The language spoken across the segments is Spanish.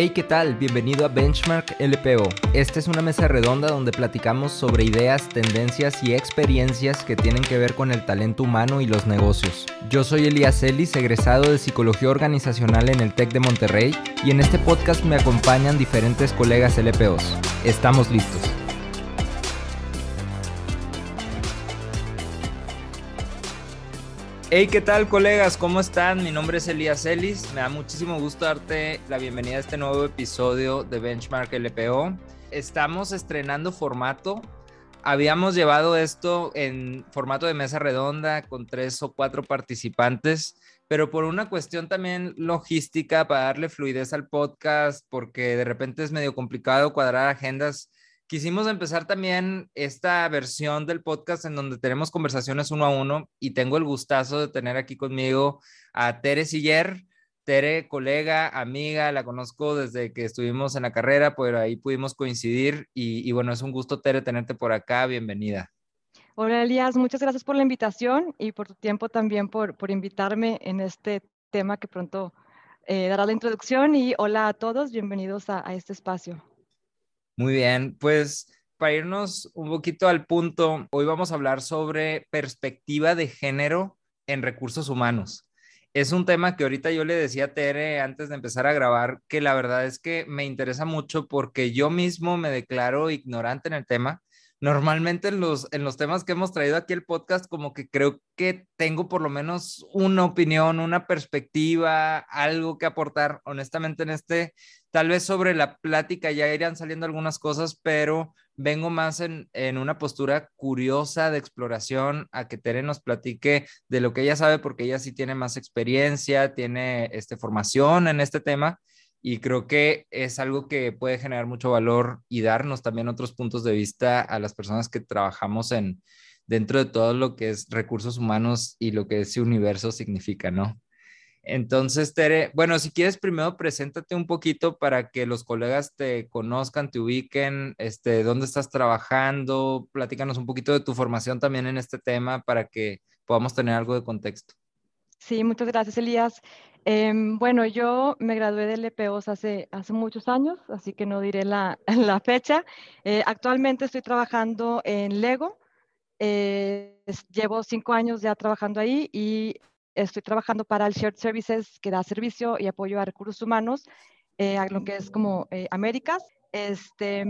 Hey, ¿qué tal? Bienvenido a Benchmark LPO. Esta es una mesa redonda donde platicamos sobre ideas, tendencias y experiencias que tienen que ver con el talento humano y los negocios. Yo soy Elías Ellis, egresado de Psicología Organizacional en el TEC de Monterrey, y en este podcast me acompañan diferentes colegas LPOs. Estamos listos. Hey, ¿qué tal colegas? ¿Cómo están? Mi nombre es Elías Ellis. Me da muchísimo gusto darte la bienvenida a este nuevo episodio de Benchmark LPO. Estamos estrenando formato. Habíamos llevado esto en formato de mesa redonda con tres o cuatro participantes, pero por una cuestión también logística para darle fluidez al podcast, porque de repente es medio complicado cuadrar agendas quisimos empezar también esta versión del podcast en donde tenemos conversaciones uno a uno y tengo el gustazo de tener aquí conmigo a Tere Siller. Tere, colega, amiga, la conozco desde que estuvimos en la carrera, pero ahí pudimos coincidir y, bueno, es un gusto, Tere, tenerte por acá. Bienvenida. Hola, Elías, muchas gracias por la invitación y por tu tiempo también por, por invitarme en este tema que pronto eh, dará la introducción y hola a todos, bienvenidos a este espacio. Muy bien, pues para irnos un poquito al punto, hoy vamos a hablar sobre perspectiva de género en recursos humanos. Es un tema que ahorita yo le decía a Tere antes de empezar a grabar, que la verdad es que me interesa mucho porque yo mismo me declaro ignorante en el tema normalmente en los, en los temas que hemos traído aquí el podcast, como que creo que tengo por lo menos una opinión, una perspectiva, algo que aportar. Honestamente, en este, tal vez sobre la plática ya irán saliendo algunas cosas, pero vengo más en, en una postura curiosa de exploración a que Tere nos platique de lo que ella sabe, porque ella sí tiene más experiencia, tiene este, formación en este tema y creo que es algo que puede generar mucho valor y darnos también otros puntos de vista a las personas que trabajamos en dentro de todo lo que es recursos humanos y lo que ese universo significa, ¿no? Entonces, Tere, bueno, si quieres primero preséntate un poquito para que los colegas te conozcan, te ubiquen, este, dónde estás trabajando, platícanos un poquito de tu formación también en este tema para que podamos tener algo de contexto. Sí, muchas gracias, Elías. Em, bueno, yo me gradué de LPOs hace, hace muchos años, así que no diré la, la fecha. Eh, actualmente estoy trabajando en Lego. Eh, llevo cinco años ya trabajando ahí y estoy trabajando para el Shared Services, que da servicio y apoyo a recursos humanos, eh, a lo que es como Américas. Este,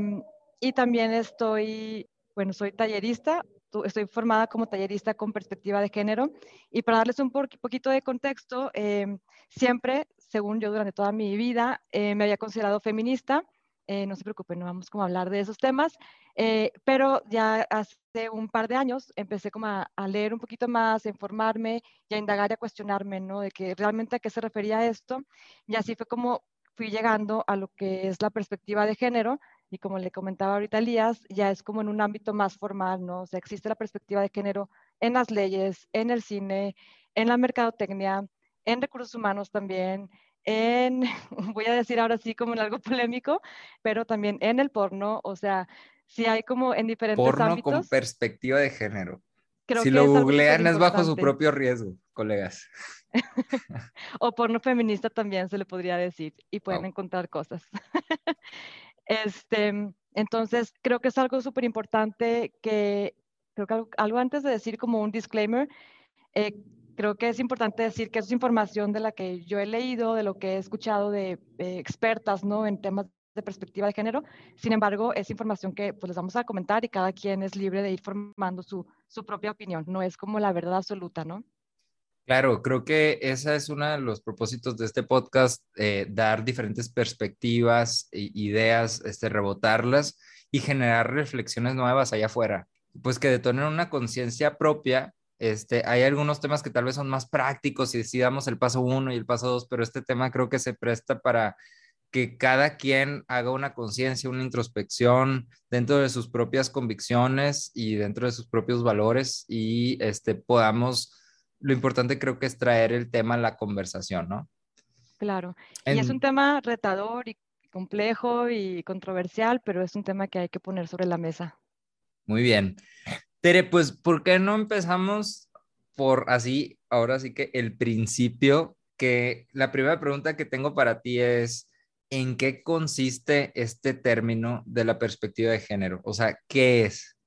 y también estoy, bueno, soy tallerista, estoy formada como tallerista con perspectiva de género. Y para darles un poquito de contexto, em, siempre, según yo durante toda mi vida, eh, me había considerado feminista. Eh, no se preocupen, no vamos como a hablar de esos temas, eh, pero ya hace un par de años empecé como a, a, leer un poquito más, a informarme y a indagar y a cuestionarme, ¿no? De que realmente a qué se refería esto. Y así fue como fui llegando a lo que es la perspectiva de género, y como le comentaba ahorita Elías, ya es como en un ámbito más formal, ¿no? O sea, existe la perspectiva de género en las leyes, en el cine, en la mercadotecnia, en recursos humanos también, en, voy a decir ahora sí como en algo polémico, pero también en el porno, o sea, si hay como en diferentes porno con perspectiva de género. si lo googlean es bajo su propio riesgo, colegas. o porno feminista también se le podría decir y pueden encontrar cosas. Este, entonces, creo que es algo súper importante que, creo que algo, antes de decir como un disclaimer, eh, creo que es importante decir que es información de la que yo he leído, de lo que he escuchado de expertas, ¿no? En temas de perspectiva de género. Sin embargo, es información que pues les vamos a comentar y cada quien es libre de ir formando su, su propia opinión. No es como la verdad absoluta, ¿no? Claro, creo que ese es uno de los propósitos de este podcast, eh, dar diferentes perspectivas, e ideas, este, rebotarlas y generar reflexiones nuevas allá afuera. Pues que detonen una conciencia propia. Este, hay algunos temas que tal vez son más prácticos y decidamos el paso uno y el paso dos, pero este tema creo que se presta para que cada quien haga una conciencia, una introspección dentro de sus propias convicciones y dentro de sus propios valores y este, podamos lo importante creo que es traer el tema a la conversación, ¿no? Claro. Y es un tema retador y complejo y controversial, pero es un tema que hay que poner sobre la mesa. Muy bien. Tere, pues, ¿por qué no empezamos por así, ahora sí que el principio, que la primera pregunta que tengo para ti es, ¿en qué consiste este término de la perspectiva de género? O sea, ¿qué es?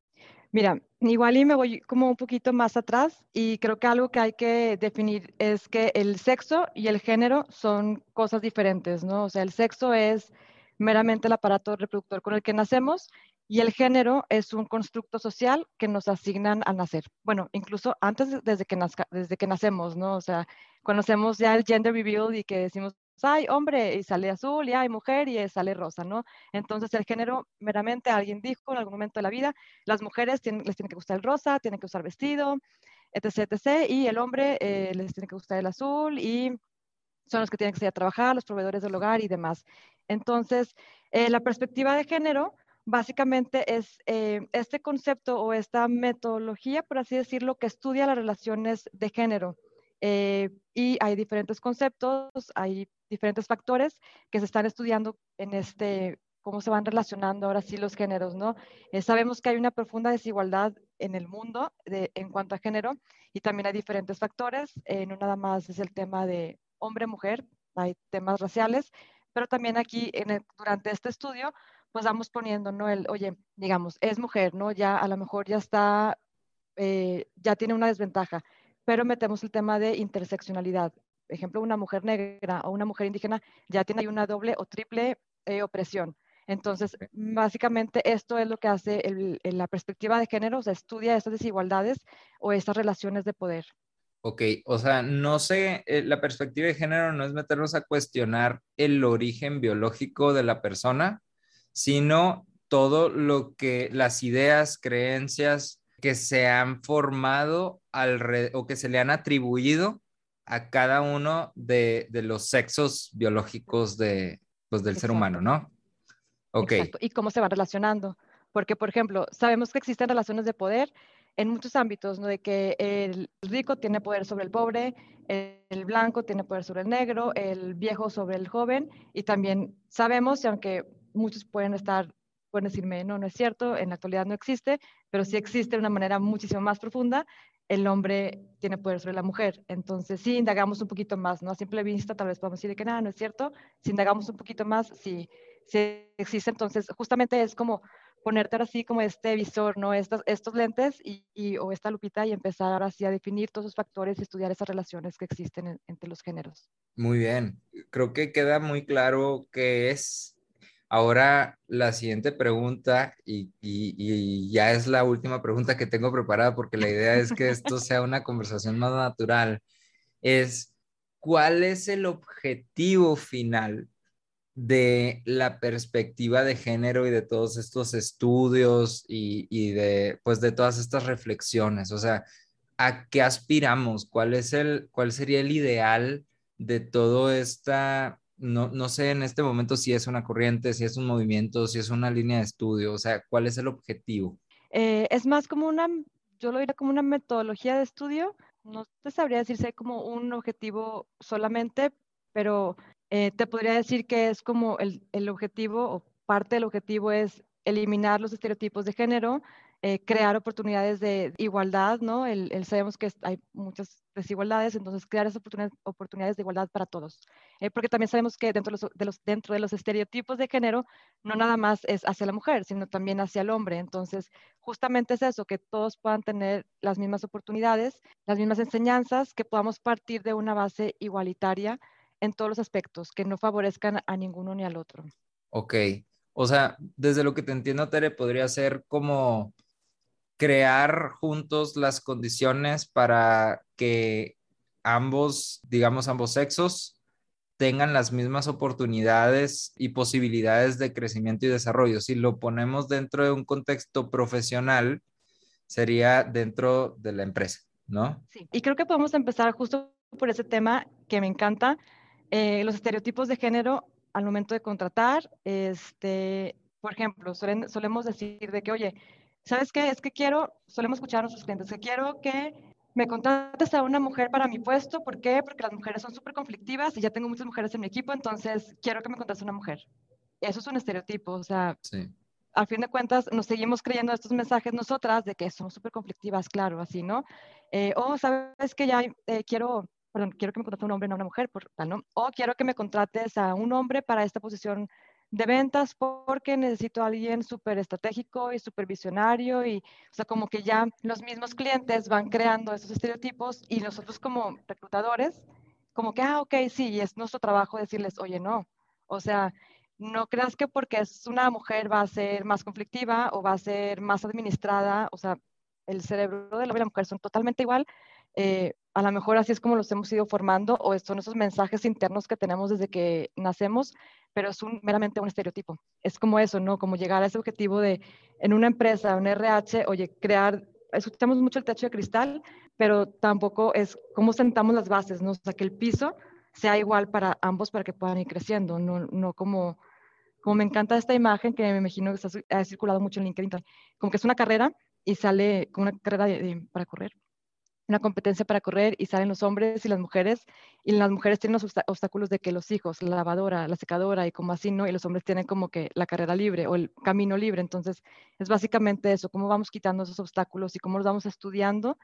Mira, igual y me voy como un poquito más atrás y creo que algo que hay que definir es que el sexo y el género son cosas diferentes, ¿no? O sea, el sexo es meramente el aparato reproductor con el que nacemos y el género es un constructo social que nos asignan al nacer. Bueno, incluso antes desde que, nacemos, ¿no? O sea, conocemos ya el gender reveal y que decimos, hay hombre y sale azul, y hay mujer y sale rosa, ¿no? Entonces el género meramente alguien dijo en algún momento de la vida, las mujeres les tiene que gustar el rosa, tienen que usar vestido, etc, etc, y el hombre eh, les tiene que gustar el azul y son los que tienen que salir a trabajar, los proveedores del hogar y demás. Entonces, eh, la perspectiva de género básicamente es eh, este concepto o esta metodología, por así decirlo, que estudia las relaciones de género. Y hay diferentes conceptos, hay diferentes factores que se están estudiando en este, cómo se van relacionando ahora sí los géneros, ¿no? Eh, sabemos que hay una profunda desigualdad en el mundo de, en cuanto a género y también hay diferentes factores, eh, no nada más es el tema de hombre-mujer, hay temas raciales, pero también aquí en durante este estudio, pues vamos poniendo, ¿no? El, oye, digamos, es mujer, ¿no? Ya a lo mejor ya está, eh, ya tiene una desventaja, pero metemos el tema de interseccionalidad ejemplo, una mujer negra o una mujer indígena ya tiene una doble o triple eh, opresión. Entonces, básicamente esto es lo que hace la perspectiva de género, o sea, estudia estas desigualdades o estas relaciones de poder. Ok, o sea, no sé, eh, la perspectiva de género no es meternos a cuestionar el origen biológico de la persona, sino todo lo que las ideas, creencias que se han formado o que se le han atribuido a cada uno de, los sexos biológicos de, pues, del ser humano, ¿no? Ok. Exacto. Y cómo se van relacionando. Porque, por ejemplo, sabemos que existen relaciones de poder en muchos ámbitos, ¿no? De que el rico tiene poder sobre el pobre, el blanco tiene poder sobre el negro, el viejo sobre el joven, y también sabemos, y aunque muchos pueden estar, pueden decirme, no, no es cierto, en la actualidad no existe, pero sí existe de una manera muchísimo más profunda, el hombre tiene poder sobre la mujer. Entonces, sí, indagamos un poquito más, ¿no? A simple vista tal vez podemos decir que nada, no es cierto. Si indagamos un poquito más, sí, sí existe. Entonces, justamente es como ponerte ahora sí como este visor, ¿no? Estos, estos lentes y, o esta lupita y empezar ahora sí a definir todos los factores y estudiar esas relaciones que existen entre los géneros. Muy bien. Creo que queda muy claro qué es Ahora la siguiente pregunta, y, ya es la última pregunta que tengo preparada porque la idea es que esto sea una conversación más natural, es ¿cuál es el objetivo final de la perspectiva de género y de todos estos estudios y, y, de, pues, de todas estas reflexiones? O sea, ¿a qué aspiramos? ¿Cuál, es el, cuál sería el ideal de todo esta no, sé en este momento si es una corriente, si es un movimiento, si es una línea de estudio, o sea, ¿cuál es el objetivo? Eh, es más como una, yo lo diría como una metodología de estudio, no te sabría decir si hay como un objetivo solamente, pero eh, te podría decir que es como el, el objetivo o parte del objetivo es eliminar los estereotipos de género, eh, crear oportunidades de igualdad, ¿no? El, sabemos que hay muchas desigualdades, entonces crear esas oportunidades, de igualdad para todos. Eh, porque también sabemos que dentro de, los, dentro de los estereotipos de género, no nada más es hacia la mujer, sino también hacia el hombre. Entonces, justamente es eso, que todos puedan tener las mismas oportunidades, las mismas enseñanzas, que podamos partir de una base igualitaria en todos los aspectos, que no favorezcan a ninguno ni al otro. Ok. O sea, desde lo que te entiendo, Tere, podría ser como crear juntos las condiciones para que ambos, digamos, ambos sexos tengan las mismas oportunidades y posibilidades de crecimiento y desarrollo. Si lo ponemos dentro de un contexto profesional, sería dentro de la empresa, ¿no? Sí, y creo que podemos empezar justo por ese tema que me encanta, eh, los estereotipos de género al momento de contratar. Este, por ejemplo, solemos decir de que, oye, ¿sabes qué? Es que quiero, solemos escuchar a nuestros clientes, que quiero que me contrates a una mujer para mi puesto. ¿Por qué? Porque las mujeres son súper conflictivas y ya tengo muchas mujeres en mi equipo, entonces quiero que me contrates a una mujer. Eso es un estereotipo, o sea, sí. al fin de cuentas nos seguimos creyendo estos mensajes nosotras de que somos súper conflictivas, claro, así, ¿no? Eh, o sabes que ya eh, quiero perdón, quiero que me contrates a un hombre, no a una mujer, por tal, ¿no? O quiero que me contrates a un hombre para esta posición de ventas porque necesito a alguien súper estratégico y súper visionario y, o sea, como que ya los mismos clientes van creando esos estereotipos y nosotros como reclutadores, como que, ah, ok, sí, y es nuestro trabajo decirles, oye, no, o sea, no creas que porque es una mujer va a ser más conflictiva o va a ser más administrada, o sea, el cerebro de la mujer son totalmente igual. Eh, a lo mejor así es como los hemos ido formando o son esos mensajes internos que tenemos desde que nacemos, pero es un, meramente un estereotipo. Es como eso, ¿no? Como llegar a ese objetivo de, en una empresa, un RH, oye, crear, escuchamos mucho el techo de cristal, pero tampoco es cómo sentamos las bases, ¿no? O sea, que el piso sea igual para ambos para que puedan ir creciendo, no, no como, como me encanta esta imagen que me imagino que ha circulado mucho en LinkedIn, como que es una carrera y sale como una carrera para correr una competencia para correr y salen los hombres y las mujeres y las mujeres tienen los obstáculos de que los hijos, la lavadora, la secadora y como así, ¿no? Y los hombres tienen como que la carrera libre o el camino libre. Entonces, es básicamente eso, cómo vamos quitando esos obstáculos y cómo los vamos estudiando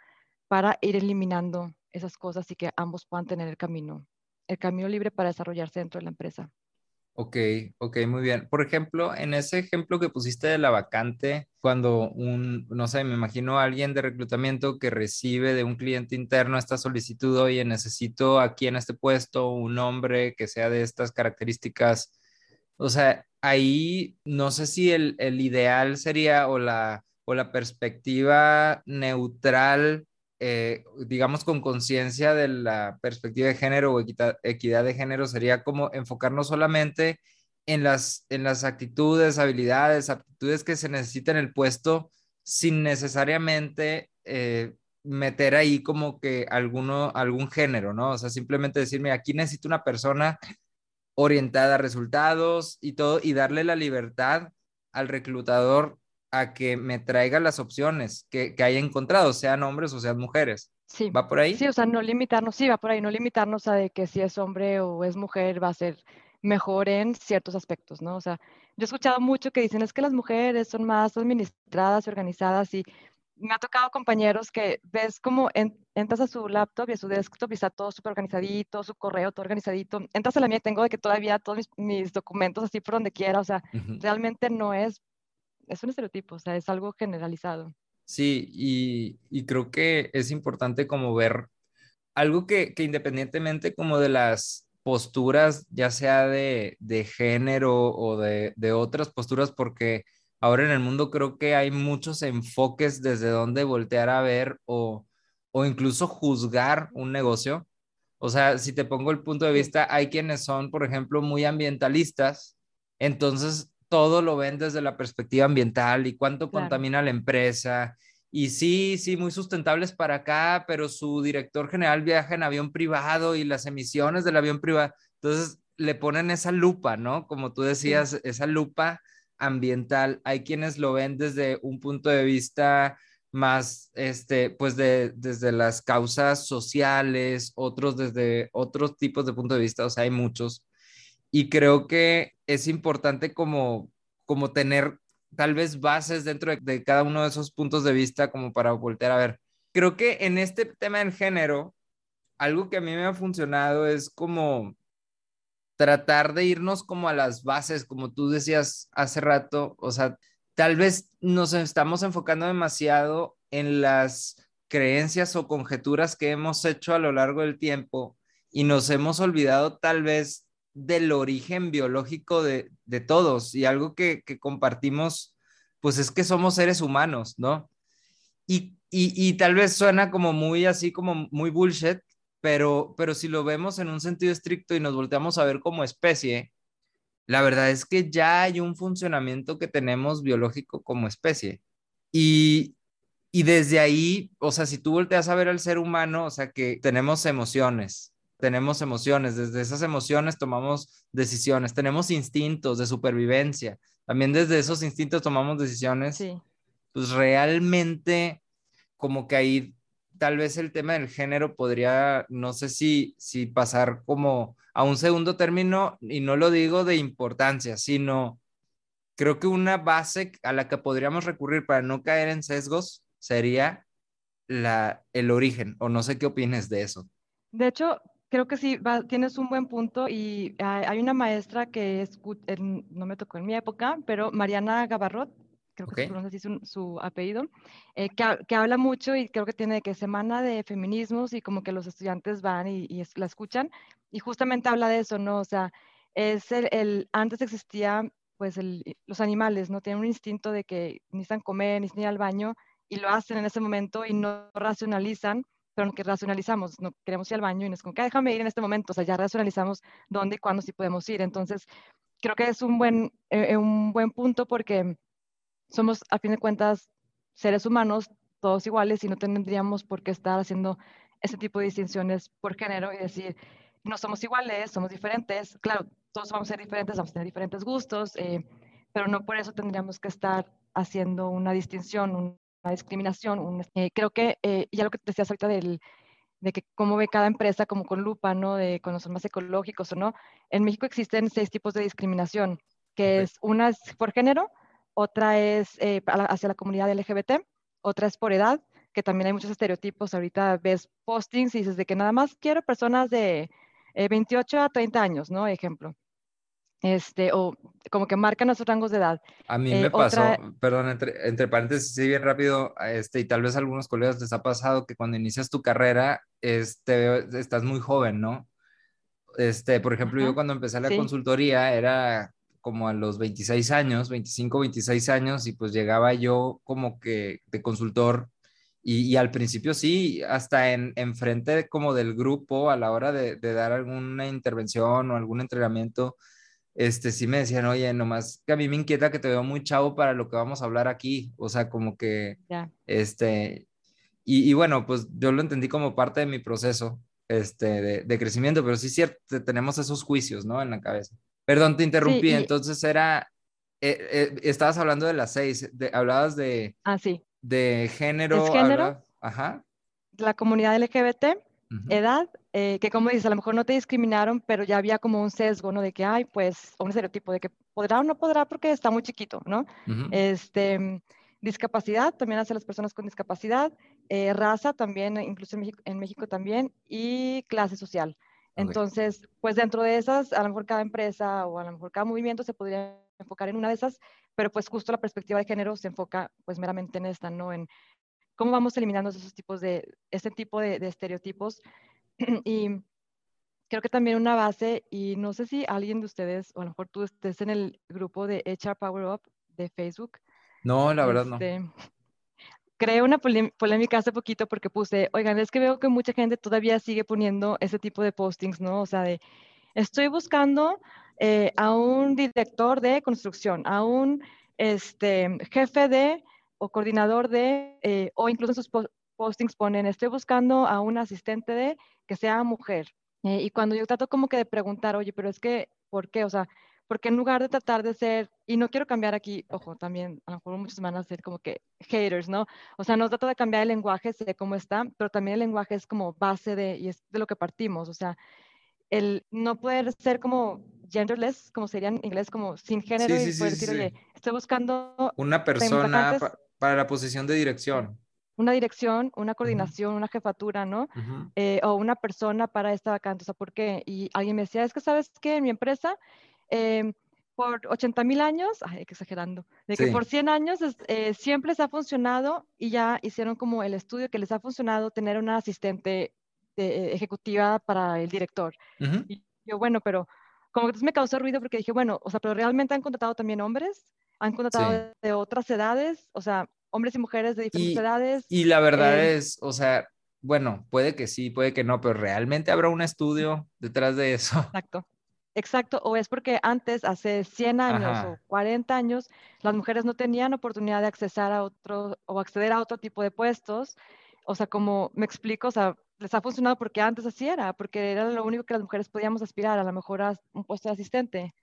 para ir eliminando esas cosas y que ambos puedan tener el camino, el camino libre para desarrollarse dentro de la empresa. Ok, ok, muy bien. Por ejemplo, en ese ejemplo que pusiste de la vacante, cuando un, no sé, me imagino alguien de reclutamiento que recibe de un cliente interno esta solicitud, oye, necesito aquí en este puesto un hombre que sea de estas características. O sea, ahí no sé si el, el ideal sería o la, o la perspectiva neutral eh, digamos, con conciencia de la perspectiva de género o equidad de género, sería como enfocarnos solamente en las, en las actitudes, habilidades, aptitudes que se necesitan en el puesto sin necesariamente eh, meter ahí como que alguno, algún género, ¿no? O sea, simplemente decirme, aquí necesito una persona orientada a resultados y todo, y darle la libertad al reclutador a que me traiga las opciones que, que haya encontrado, sean hombres o sean mujeres. Sí. ¿Va por ahí? Sí, o sea, no limitarnos, sí, va por ahí, no limitarnos a de que si es hombre o es mujer va a ser mejor en ciertos aspectos, ¿no? O sea, yo he escuchado mucho que dicen es que las mujeres son más administradas y organizadas y me ha tocado compañeros que ves como entras a su laptop y a su desktop y está todo súper organizadito, su correo todo organizadito. Entras a la mía y tengo de que todavía todos mis, mis, documentos así por donde quiera, o sea, realmente no es es un estereotipo, o sea, es algo generalizado. Sí, y, creo que es importante como ver algo que, independientemente como de las posturas, ya sea de, género o de, otras posturas, porque ahora en el mundo creo que hay muchos enfoques desde donde voltear a ver o, o incluso juzgar un negocio. O sea, si te pongo el punto de vista, hay quienes son, por ejemplo, muy ambientalistas, entonces todo lo ven desde la perspectiva ambiental y cuánto contamina la empresa. Y sí, sí, muy sustentables para acá, pero su director general viaja en avión privado y las emisiones del avión privado. Entonces le ponen esa lupa, ¿no? Como tú decías, esa lupa ambiental. Hay quienes lo ven desde un punto de vista más, este, pues de, desde las causas sociales, otros desde otros tipos de punto de vista, o sea, hay muchos y creo que es importante como, como tener tal vez bases dentro de, cada uno de esos puntos de vista como para voltear a ver. Creo que en este tema del género, algo que a mí me ha funcionado es como tratar de irnos como a las bases, como tú decías hace rato, o sea, tal vez nos estamos enfocando demasiado en las creencias o conjeturas que hemos hecho a lo largo del tiempo y nos hemos olvidado tal vez del origen biológico de, todos y algo que, compartimos, pues es que somos seres humanos, ¿no? Y, tal vez suena como muy así, como muy bullshit, pero, pero si lo vemos en un sentido estricto y nos volteamos a ver como especie, la verdad es que ya hay un funcionamiento que tenemos biológico como especie. Y, y desde ahí, o sea, si tú volteas a ver al ser humano, o sea, que tenemos emociones, tenemos emociones, desde esas emociones tomamos decisiones, tenemos instintos de supervivencia, también desde esos instintos tomamos decisiones, pues realmente como que ahí tal vez el tema del género podría, no sé si, si pasar como a un segundo término, y no lo digo de importancia, sino creo que una base a la que podríamos recurrir para no caer en sesgos sería la, el origen, o no sé qué opines de eso. De hecho, creo que sí, tienes un buen punto y hay, una maestra que es, no me tocó en mi época, pero Mariana Gabarrot, creo que se pronuncia así su, apellido, eh, que, habla mucho y creo que tiene que semana de feminismos y como que los estudiantes van y, la escuchan y justamente habla de eso, ¿no? O sea, es el, antes existía pues los animales, ¿no? Tienen un instinto de que necesitan comer, necesitan ir al baño y lo hacen en ese momento y no racionalizan pero que racionalizamos, no queremos ir al baño y nos como que déjame ir en este momento, o sea, ya racionalizamos dónde y cuándo sí podemos ir. Entonces, creo que es un buen, eh, un buen punto porque somos, a fin de cuentas, seres humanos, todos iguales y no tendríamos por qué estar haciendo ese tipo de distinciones por género y decir, no somos iguales, somos diferentes. Claro, todos vamos a ser diferentes, vamos a tener diferentes gustos, eh, pero no por eso tendríamos que estar haciendo una distinción, un, discriminación. Eh, creo que, eh, ya lo que decías ahorita del, de que cómo ve cada empresa como con lupa, ¿no? De cuando son más ecológicos o no. En México existen seis tipos de discriminación, que es una es por género, otra es eh, hacia la comunidad LGBT, otra es por edad, que también hay muchos estereotipos. Ahorita ves postings y dices de que nada más quiero personas de 28 a 30 años, ¿no? Ejemplo este, o como que marcan esos rangos de edad. A mí me eh, pasó, perdón, entre, entre paréntesis, sí, bien rápido, este, y tal vez a algunos colegas les ha pasado que cuando inicias tu carrera, este, estás muy joven, ¿no? Este, por ejemplo, yo cuando empecé la consultoría era como a los 26 años, 25, 26 años, y pues llegaba yo como que de consultor, y, y al principio sí, hasta en, en frente como del grupo a la hora de, de dar alguna intervención o algún entrenamiento, este, sí me decían, oye, nomás que a mí me inquieta que te veo muy chavo para lo que vamos a hablar aquí, o sea, como que, este, y, bueno, pues yo lo entendí como parte de mi proceso, este, de, crecimiento, pero sí es cierto, tenemos esos juicios, ¿no? En la cabeza. Perdón, te interrumpí, entonces era, eh, eh, estabas hablando de las seis, de, hablabas de... Ah, sí. De género. género? ajá. La comunidad LGBT, edad, eh, que como dices, a lo mejor no te discriminaron, pero ya había como un sesgo, ¿no? De que, ay, pues, un estereotipo de que podrá o no podrá porque está muy chiquito, ¿no? Este, discapacidad, también hacia las personas con discapacidad, eh, raza también, incluso en México, en México, también, y clase social. Entonces, pues dentro de esas, a lo mejor cada empresa o a lo mejor cada movimiento se podría enfocar en una de esas, pero pues justo la perspectiva de género se enfoca pues meramente en esta, ¿no? En cómo vamos eliminando esos tipos de, este tipo de, de estereotipos y creo que también una base, y no sé si alguien de ustedes, o a lo mejor tú estés en el grupo de HR Power Up de Facebook. No, la verdad no. Este, creé una polémica hace poquito porque puse, oigan, es que veo que mucha gente todavía sigue poniendo ese tipo de postings, ¿no? O sea, de, estoy buscando eh, a un director de construcción, a un este, jefe de o coordinador de, eh, o incluso en sus postings ponen, estoy buscando a un asistente de que sea mujer. Eh, y cuando yo trato como que de preguntar, oye, pero es que, ¿por qué? O sea, porque en lugar de tratar de ser, y no quiero cambiar aquí, ojo, también a lo mejor muchos van a ser como que haters, ¿no? O sea, no trato de cambiar el lenguaje, sé cómo está, pero también el lenguaje es como base de, y es de lo que partimos, o sea, el no poder ser como genderless, como sería en inglés, como sin género, y poder decir, oye, estoy buscando... Una persona para la posición de dirección una dirección, una coordinación, una jefatura, ¿no? Eh, o una persona para esta vacante. O sea, ¿por qué? Y alguien me decía, es que sabes que en mi empresa, em, por 80 mil años, ay, que exagerando, de que por 100 años eh, siempre les ha funcionado y ya hicieron como el estudio que les ha funcionado tener una asistente eh, ejecutiva para el director. Y yo, bueno, pero como que entonces me causó ruido porque dije, bueno, o sea, pero realmente han contratado también hombres, han contratado de otras edades, o sea, hombres y mujeres de diferentes edades. Y la verdad eh, es, o sea, bueno, puede que sí, puede que no, pero realmente habrá un estudio detrás de eso. Exacto. Exacto, o es porque antes, hace 100 años o 40 años, las mujeres no tenían oportunidad de accesar a otro o acceder a otro tipo de puestos. O sea, como me explico, o sea, les ha funcionado porque antes así era, porque era lo único que las mujeres podíamos aspirar, a lo mejor a un puesto de asistente.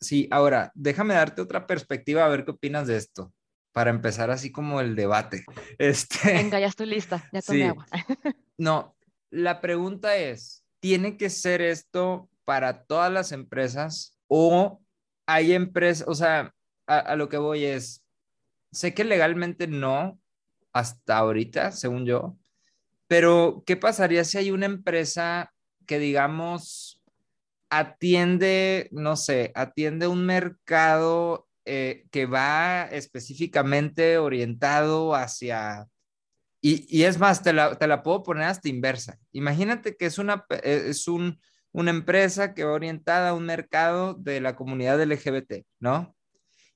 Sí, ahora, déjame darte otra perspectiva, a ver qué opinas de esto para empezar así como el debate. Este, Venga, ya estoy lista, ya tomé agua. no, la pregunta es, ¿tiene que ser esto para todas las empresas o hay empresas, o sea, a, lo que voy es, sé que legalmente no, hasta ahorita, según yo, Pero, ¿qué pasaría si hay una empresa que, digamos, atiende, no sé, atiende un mercado eh, que va específicamente orientado hacia... Y, es más, te la, te la, puedo poner hasta inversa. Imagínate que es una, eh, es un, una empresa que va orientada a un mercado de la comunidad LGBT, ¿no?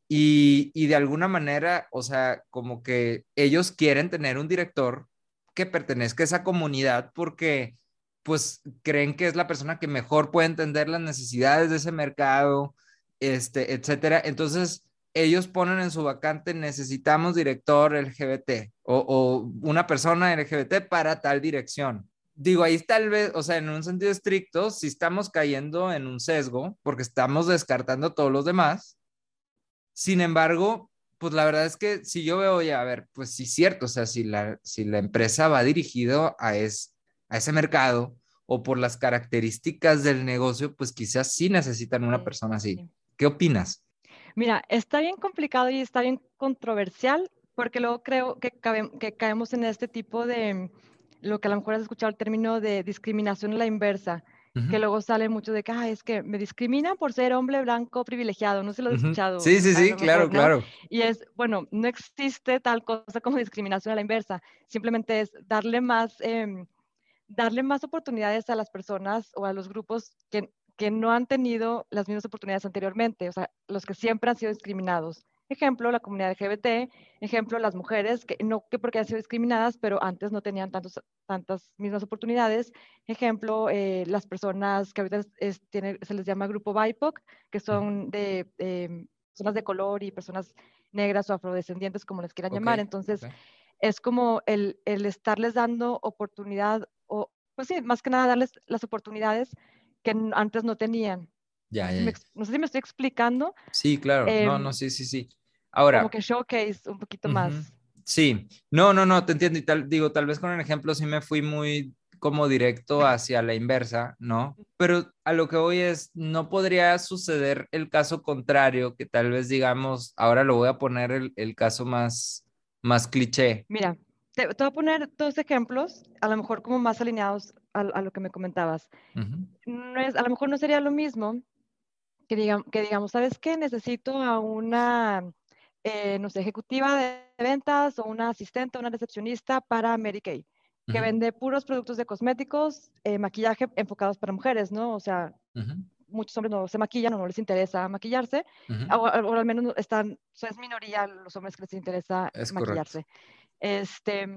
Y, y de alguna manera, o sea, como que ellos quieren tener un director que pertenezca a esa comunidad porque pues creen que es la persona que mejor puede entender las necesidades de ese mercado, este, etcétera. Entonces, ellos ponen en su vacante, necesitamos director LGBT o, una persona LGBT para tal dirección. Digo, ahí tal vez, o sea, en un sentido estricto, si estamos cayendo en un sesgo, porque estamos descartando a todos los demás. Sin embargo, pues la verdad es que si yo veo ya, a ver, pues sí cierto, o sea, si la, si la empresa va dirigido a, es, a ese mercado o por las características del negocio, pues quizás sí necesitan una persona así. ¿Qué opinas? Mira, está bien complicado y está bien controversial porque luego creo que, que caemos en este tipo de, lo que a lo mejor has escuchado el término de discriminación a la inversa, que luego sale mucho de que es que me discriminan por ser hombre blanco privilegiado, no se lo he escuchado. Sí, sí, sí, claro, claro. Y es, bueno, no existe tal cosa como discriminación a la inversa, simplemente es darle más, em, darle más oportunidades a las personas o a los grupos que, que no han tenido las mismas oportunidades anteriormente, o sea, los que siempre han sido discriminados. Ejemplo, la comunidad LGBT, ejemplo, las mujeres, que no que porque han sido discriminadas, pero antes no tenían tantos, tantas mismas oportunidades. Ejemplo, eh, las personas que ahorita se les llama grupo BIPOC, que son de personas de color y personas negras o afrodescendientes, como les quieran llamar. Entonces, es como el, el, estarles dando oportunidad, o pues sí, más que nada darles las oportunidades que antes no tenían. Ya, ya, No sé si me estoy explicando. Sí, claro. no, no, em, sí, sí, sí. Ahora. Como que showcase un poquito más. Sí, no, no, no, te entiendo. Y tal, digo, tal vez con el ejemplo sí me fui muy como directo hacia la inversa, ¿no? Pero a lo que voy es, no podría suceder el caso contrario, que tal vez digamos, ahora lo voy a poner el, el caso más, más cliché. Mira, te, voy a poner dos ejemplos, a lo mejor como más alineados a, a lo que me comentabas. no es, a lo mejor no sería lo mismo que, que digamos, ¿sabes qué? Necesito a una eh, no sé, ejecutiva de ventas o una asistente, una recepcionista para Mary Kay, que vende puros productos de cosméticos, eh, maquillaje enfocados para mujeres, ¿no? O sea, muchos hombres no se maquillan o no les interesa maquillarse, o, al menos están, es minoría los hombres que les interesa maquillarse. Este,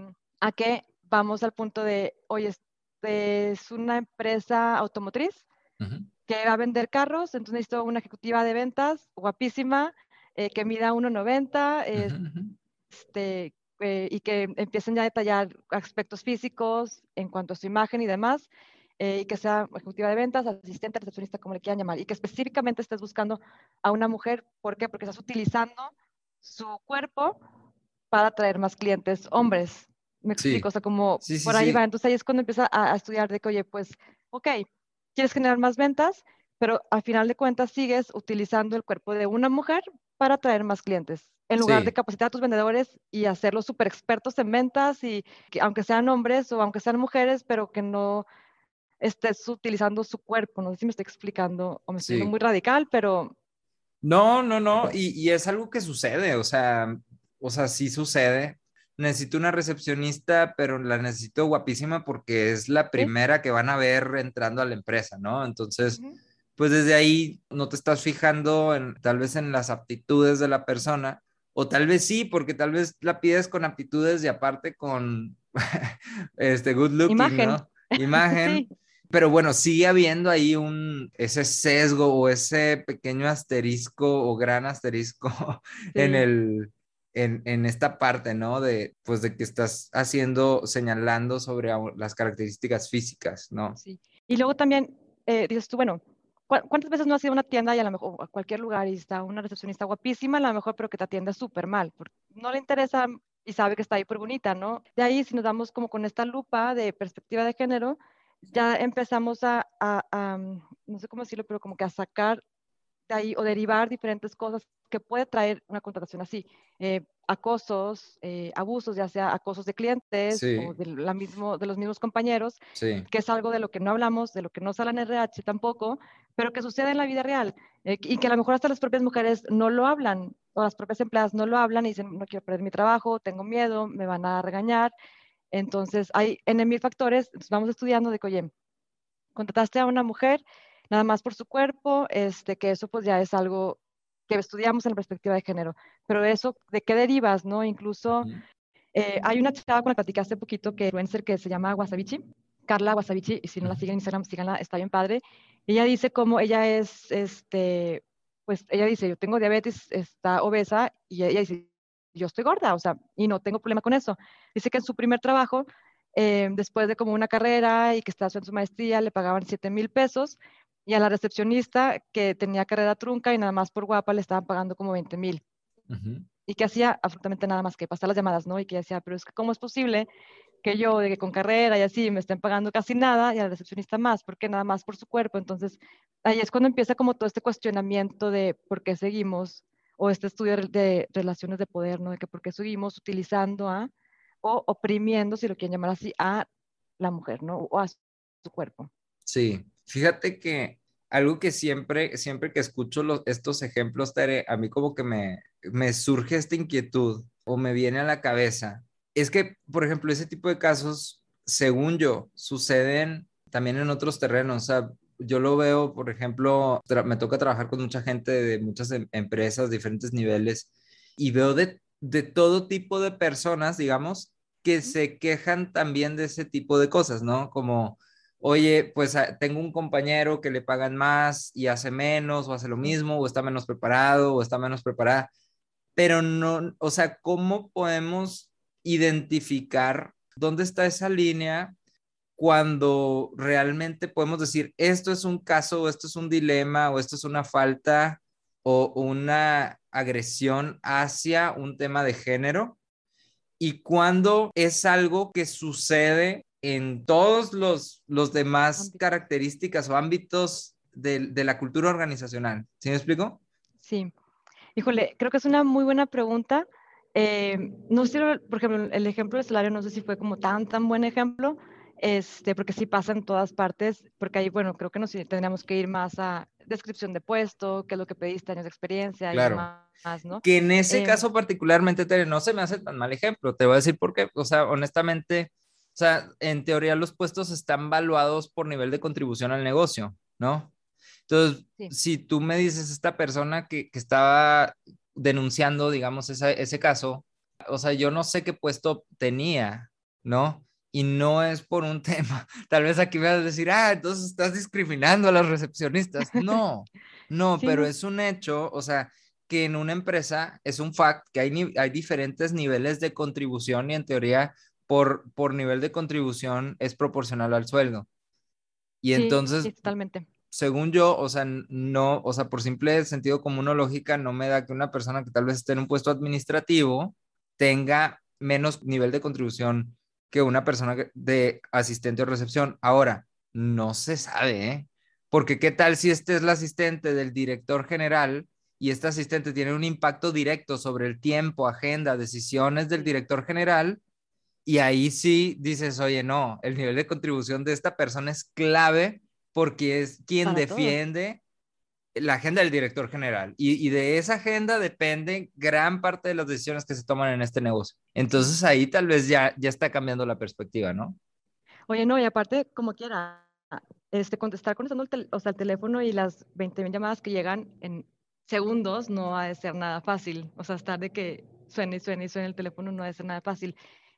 ¿A qué vamos al punto de, oye, este es una empresa automotriz que va a vender carros, entonces necesito una ejecutiva de ventas guapísima, eh, que mida 1,90 este, eh, y que empiecen ya a detallar aspectos físicos en cuanto a su imagen y demás, eh, y que sea ejecutiva de ventas, asistente, recepcionista, como le quieran llamar, y que específicamente estés buscando a una mujer, ¿por qué? Porque estás utilizando su cuerpo para atraer más clientes hombres. Me explico, o sea, como por ahí va. Entonces ahí es cuando empieza a, a, estudiar de que, oye, pues, ok, quieres generar más ventas, pero al final de cuentas sigues utilizando el cuerpo de una mujer para atraer más clientes, en lugar de capacitar a tus vendedores y hacerlos súper expertos en ventas y que, aunque sean hombres o aunque sean mujeres, pero que no estés utilizando su cuerpo. No sé si me estoy explicando o me estoy muy radical, pero... No, no, no, y, y, es algo que sucede, o sea, o sea, sí sucede. Necesito una recepcionista, pero la necesito guapísima porque es la primera que van a ver entrando a la empresa, ¿no? Entonces pues desde ahí no te estás fijando en, tal vez en las aptitudes de la persona, o tal vez sí, porque tal vez la pides con aptitudes y aparte con este good looking, Imagen. ¿no? Imagen. Pero bueno, sigue habiendo ahí un, ese sesgo o ese pequeño asterisco o gran asterisco en el, en, en, esta parte, ¿no? De, pues de que estás haciendo, señalando sobre las características físicas, ¿no? Sí. Y luego también eh, dices tú, bueno, ¿Cuántas veces no has ido a una tienda y a lo mejor a cualquier lugar y está una recepcionista guapísima, a lo mejor, pero que te atiende súper mal? Porque no le interesa y sabe que está ahí por bonita, ¿no? De ahí, si nos damos como con esta lupa de perspectiva de género, ya empezamos a, a, no sé cómo decirlo, pero como que a sacar conecte ahí o derivar diferentes cosas que puede traer una contratación así. Eh, acosos, eh, abusos, ya sea acosos de clientes o de, la mismo, de los mismos compañeros, que es algo de lo que no hablamos, de lo que no sale en RH tampoco, pero que sucede en la vida real eh, y que a lo mejor hasta las propias mujeres no lo hablan o las propias empleadas no lo hablan y dicen, no quiero perder mi trabajo, tengo miedo, me van a regañar. Entonces, hay en mil factores, vamos estudiando de que, oye, contrataste a una mujer nada más por su cuerpo, este, que eso pues ya es algo que estudiamos en la perspectiva de género, pero eso, ¿de qué derivas, no? Incluso eh, hay una chava con la que platicé hace poquito, que influencer que se llama Wasabichi, Carla Wasabichi, y si no la siguen en Instagram, síganla, está bien padre. Ella dice cómo ella es, este, pues ella dice, yo tengo diabetes, está obesa, y ella dice, yo estoy gorda, o sea, y no tengo problema con eso. Dice que en su primer trabajo, eh, después de como una carrera y que estaba en su maestría, le pagaban 7 mil pesos y a la recepcionista que tenía carrera trunca y nada más por guapa le estaban pagando como 20 mil. Y que hacía absolutamente nada más que pasar las llamadas, ¿no? Y que decía, pero es que ¿cómo es posible que yo, de que con carrera y así, me estén pagando casi nada y a la recepcionista más? porque Nada más por su cuerpo. Entonces, ahí es cuando empieza como todo este cuestionamiento de por qué seguimos, o este estudio de relaciones de poder, ¿no? De que por qué seguimos utilizando a, o oprimiendo, si lo quieren llamar así, a la mujer, ¿no? O a su cuerpo. Sí, Fíjate que algo que siempre, siempre que escucho los, estos ejemplos, Tere, a mí como que me, me surge esta inquietud o me viene a la cabeza. Es que, por ejemplo, ese tipo de casos, según yo, suceden también en otros terrenos. O sea, yo lo veo, por ejemplo, me toca trabajar con mucha gente de muchas em, empresas, diferentes niveles, y veo de, de todo tipo de personas, digamos, que se quejan también de ese tipo de cosas, ¿no? Como oye, pues ah, tengo un compañero que le pagan más y hace menos o hace lo mismo o está menos preparado o está menos preparada, pero no, o sea, ¿cómo podemos identificar dónde está esa línea cuando realmente podemos decir, esto es un caso o esto es un dilema o esto es una falta o una agresión hacia un tema de género? Y cuando es algo que sucede en todos los, los demás características o ámbitos de, de, la cultura organizacional. ¿Sí me explico? Sí. Híjole, creo que es una muy buena pregunta. Eh, no sé, por ejemplo, el ejemplo del salario no sé si fue como tan, tan buen ejemplo, este, porque sí pasa en todas partes, porque ahí, bueno, creo que nos tendríamos que ir más a descripción de puesto, qué es lo que pediste, años de experiencia claro. y demás, ¿no? Que en ese eh, caso particularmente, Tere, no se me hace tan mal ejemplo. Te voy a decir por qué. O sea, honestamente, o sea, en teoría los puestos están valuados por nivel de contribución al negocio, ¿no? Entonces, si tú me dices esta persona que, que estaba denunciando, digamos, ese caso, o sea, yo no sé qué puesto tenía, ¿no? Y no es por un tema. Tal vez aquí me vas a decir, ah, entonces estás discriminando a los recepcionistas. No, no, pero es un hecho, o sea, que en una empresa es un fact que hay, hay diferentes niveles de contribución y en teoría por, nivel de contribución es proporcional al sueldo. Y entonces, totalmente. según yo, o sea, no, o sea, por simple sentido común o lógica, no me da que una persona que tal vez esté en un puesto administrativo tenga menos nivel de contribución que una persona de asistente o recepción. Ahora, no se sabe, ¿eh? Porque qué tal si este es el asistente del director general y este asistente tiene un impacto directo sobre el tiempo, agenda, decisiones del director general y ahí sí dices, oye, no, el nivel de contribución de esta persona es clave porque es quien defiende la agenda del director general. Y, de esa agenda depende gran parte de las decisiones que se toman en este negocio. Entonces ahí tal vez ya, ya está cambiando la perspectiva, ¿no? Oye, no, y aparte, como quiera, este, contestar contestando el, o sea, el teléfono y las 20.000 llamadas que llegan en segundos no ha de ser nada fácil. O sea, estar de que suene y suene y suene el teléfono no ha de ser nada fácil.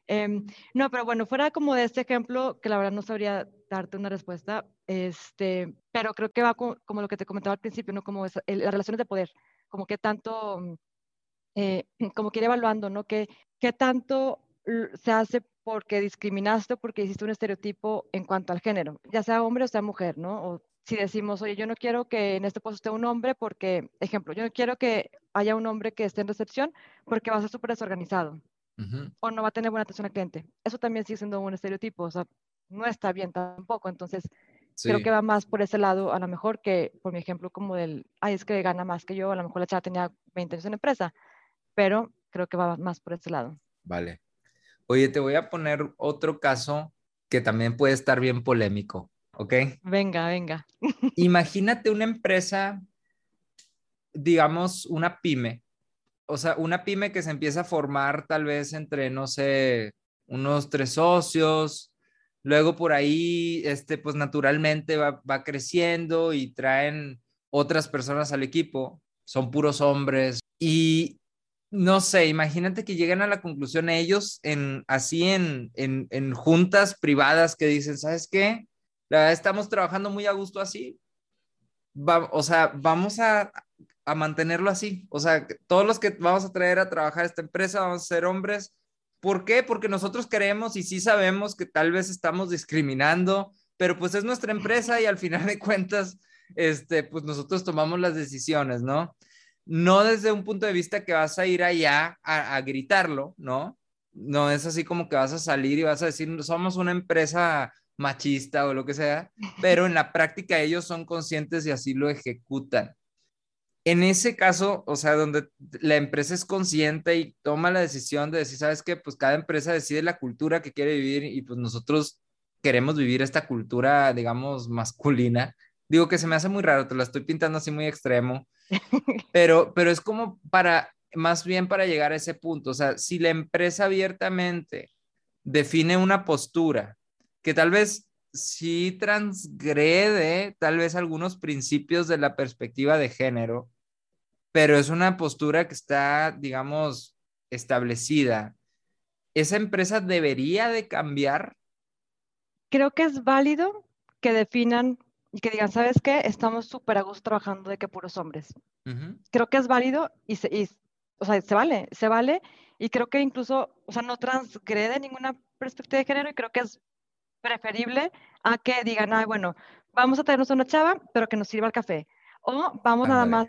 Em, no, pero bueno, fuera como de este ejemplo, que la verdad no sabría darte una respuesta, este, pero creo que va como lo que te comentaba al principio, ¿no? Como las relaciones de poder, como que tanto, mm, eh, como que ir evaluando, ¿no? Que, qué tanto se hace porque discriminaste o porque hiciste un estereotipo en cuanto al género, ya sea hombre o sea mujer, ¿no? O si decimos, oye, yo no quiero que en este puesto esté un hombre porque, ejemplo, yo no quiero que haya un hombre que esté en recepción porque va a ser súper desorganizado o no va a tener buena atención al cliente. Eso también sigue siendo un estereotipo, o sea, no está bien tampoco. Entonces, Creo que va más por ese lado, a lo mejor que por mi ejemplo como del, ay, es que gana más que yo, a lo mejor la chava tenía 20 años en empresa, pero creo que va más por ese lado. Vale. Oye, te voy a poner otro caso que también puede estar bien polémico, ¿ok? Venga, venga. Imagínate una empresa, digamos, una pyme, o sea, una pyme que se empieza a formar tal vez entre, no sé, unos tres socios, luego por ahí, este, pues naturalmente va, va creciendo y traen otras personas al equipo, son puros hombres y no sé, imagínate que llegan a la conclusión ellos en así en, en, juntas privadas que dicen, ¿sabes qué? La verdad estamos trabajando muy a gusto así. o sea, vamos a, a, mantenerlo así. O sea, todos los que vamos a traer a trabajar esta empresa vamos a ser hombres. ¿Por qué? Porque nosotros queremos y sí sabemos que tal vez estamos discriminando, pero pues es nuestra empresa y al final de cuentas, este, pues nosotros tomamos las decisiones, ¿no? no desde un punto de vista que vas a ir allá a, gritarlo, ¿no? No es así como que vas a salir y vas a decir, somos una empresa machista o lo que sea, pero en la práctica ellos son conscientes y así lo ejecutan. En ese caso, o sea, donde la empresa es consciente y toma la decisión de decir, sabes que pues cada empresa decide la cultura que quiere vivir y pues nosotros queremos vivir esta cultura, digamos, masculina. Digo que se me hace muy raro, te la estoy pintando así muy extremo, pero, pero es como para, más bien para llegar a ese punto. O sea, si la empresa abiertamente define una postura que tal vez sí transgrede tal vez algunos principios de la perspectiva de género, pero es una postura que está, digamos, establecida. ¿Esa empresa debería de cambiar? Creo que es válido que definan y que digan, ¿sabes qué? Estamos súper a gusto trabajando de que puros hombres. Creo que es válido y, se, o sea, se vale, se vale y creo que incluso, o sea, no transgrede ninguna perspectiva de género y creo que es preferible a que digan, ay, bueno, vamos a traernos una chava, pero que nos sirva el café. O vamos nada más